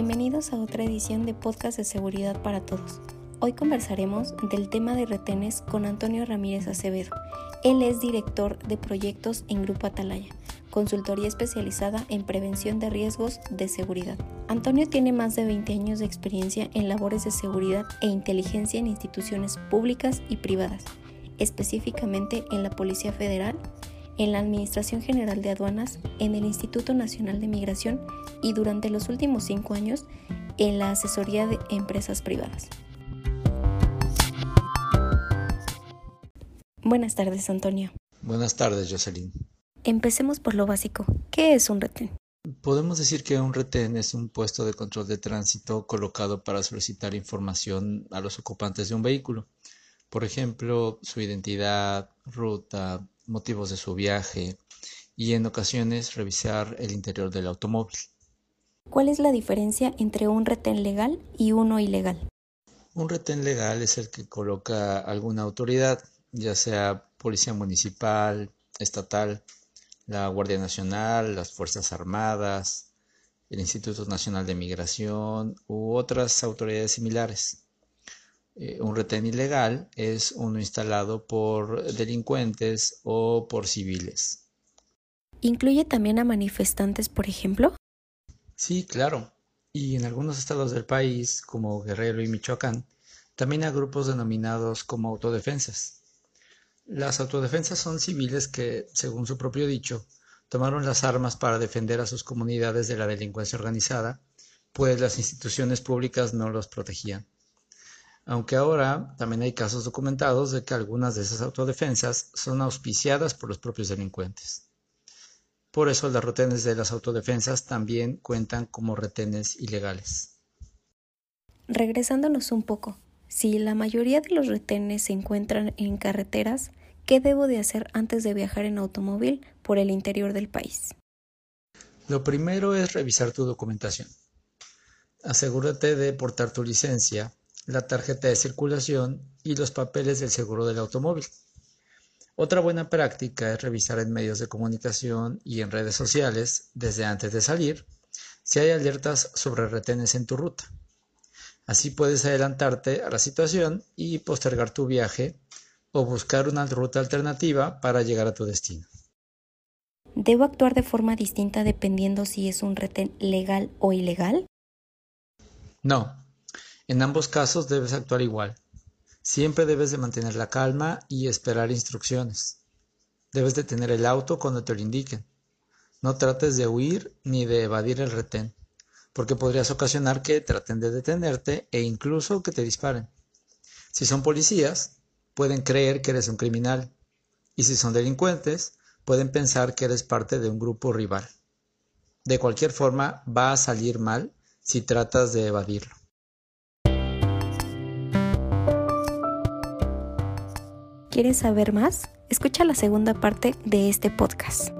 Bienvenidos a otra edición de Podcast de Seguridad para Todos. Hoy conversaremos del tema de retenes con Antonio Ramírez Acevedo. Él es director de proyectos en Grupo Atalaya, consultoría especializada en prevención de riesgos de seguridad. Antonio tiene más de 20 años de experiencia en labores de seguridad e inteligencia en instituciones públicas y privadas, específicamente en la Policía Federal, en la Administración General de Aduanas, en el Instituto Nacional de Migración y durante los últimos cinco años en la asesoría de empresas privadas. Buenas tardes, Antonio. Buenas tardes, Jocelyn. Empecemos por lo básico. ¿Qué es un retén? Podemos decir que un retén es un puesto de control de tránsito colocado para solicitar información a los ocupantes de un vehículo. Por ejemplo, su identidad, ruta, motivos de su viaje y en ocasiones revisar el interior del automóvil. ¿Cuál es la diferencia entre un retén legal y uno ilegal? Un retén legal es el que coloca alguna autoridad, ya sea policía municipal, estatal, la Guardia Nacional, las Fuerzas Armadas, el Instituto Nacional de Migración u otras autoridades similares. Eh, un retén ilegal es uno instalado por delincuentes o por civiles. ¿Incluye también a manifestantes, por ejemplo? Sí, claro. Y en algunos estados del país, como Guerrero y Michoacán, también a grupos denominados como autodefensas. Las autodefensas son civiles que, según su propio dicho, tomaron las armas para defender a sus comunidades de la delincuencia organizada, pues las instituciones públicas no los protegían aunque ahora también hay casos documentados de que algunas de esas autodefensas son auspiciadas por los propios delincuentes. Por eso los retenes de las autodefensas también cuentan como retenes ilegales. Regresándonos un poco, si la mayoría de los retenes se encuentran en carreteras, ¿qué debo de hacer antes de viajar en automóvil por el interior del país? Lo primero es revisar tu documentación. Asegúrate de portar tu licencia, la tarjeta de circulación y los papeles del seguro del automóvil. Otra buena práctica es revisar en medios de comunicación y en redes sociales, desde antes de salir, si hay alertas sobre retenes en tu ruta. Así puedes adelantarte a la situación y postergar tu viaje o buscar una ruta alternativa para llegar a tu destino. ¿Debo actuar de forma distinta dependiendo si es un retén legal o ilegal? No, en ambos casos debes actuar igual. Siempre debes de mantener la calma y esperar instrucciones. Debes detener el auto cuando te lo indiquen. No trates de huir ni de evadir el retén, porque podrías ocasionar que traten de detenerte e incluso que te disparen. Si son policías, pueden creer que eres un criminal, y si son delincuentes, pueden pensar que eres parte de un grupo rival. De cualquier forma, va a salir mal si tratas de evadirlo. ¿Quieres saber más? Escucha la segunda parte de este podcast.